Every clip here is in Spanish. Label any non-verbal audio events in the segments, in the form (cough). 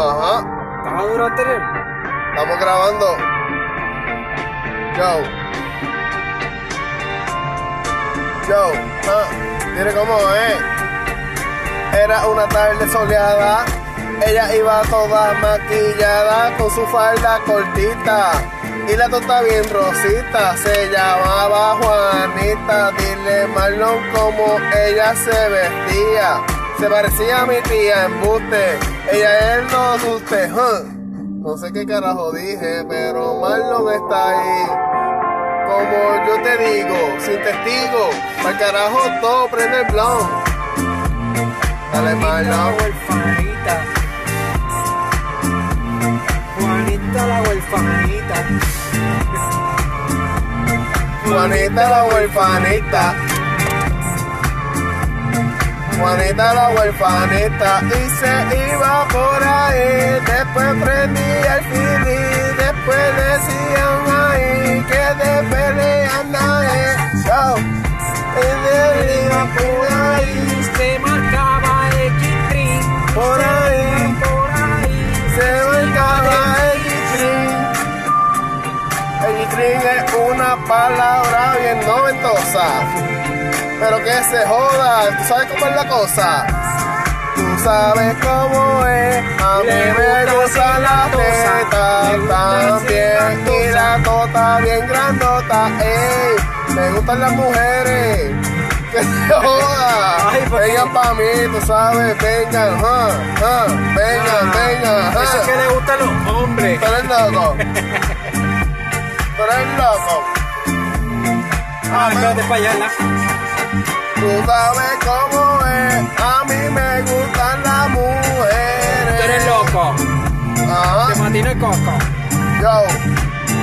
Ajá. ¿Estaba duro anterior? Estamos grabando. Yo. Yo. Ah, mire cómo es. Era una tarde soleada. Ella iba toda maquillada con su falda cortita. Y la tota bien rosita. Se llamaba Juanita. Dile Marlon cómo ella se vestía. Se parecía a mi tía en buste. Ella es no asuste. No sé qué carajo dije, pero Marlon está ahí. Como yo te digo, sin testigo. Para carajo todo prende el blon. Dale Juanita Marlon. huerfanita. Juanita la huerfanita. Juanita la huerfanita. Juanita la huerfanita y se iba por ahí. Después prendía el CD. Después decían ahí que de pelea anda él. Yo, y iba por ahí. Se marcaba X-String. Por ahí. Por ahí. Se marcaba el G-String. El G-String es una palabra bien noventosa. Pero que se joda, ¿tú sabes cómo es la cosa? Tú sabes cómo es, a mí me gusta gustan las tetas también y la tota bien grandota, ey, me gustan las mujeres, (laughs) que se joda, Ay, ¿por qué? vengan pa' mí, tú sabes, vengan, ah, ah, vengan, vengan, Eso es que le gustan los hombres. Tú eres loco. (laughs) Tú eres loco. Ah, espérate para allá. Tú sabes cómo es. A mí me gustan las mujeres. Tú eres loco. Ajá. Te matina el coco. Yo.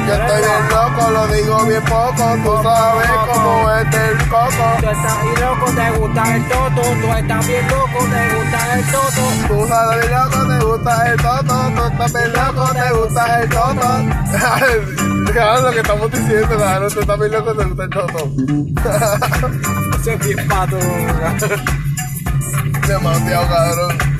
Yo estoy bien loco, lo digo bien poco. Tú sabes cómo es el coco. Tú estás bien loco, te gusta el toto. Tú estás bien loco, te gusta el toto. Tú sabes bien loco, te gusta el toto. Tú estás bien loco, te gusta el toto. (laughs) Claro, lo que estamos diciendo, claro, tú estás bien loco, te gusta el toto. (laughs) Eso es bien pato. Demasiado cabrón.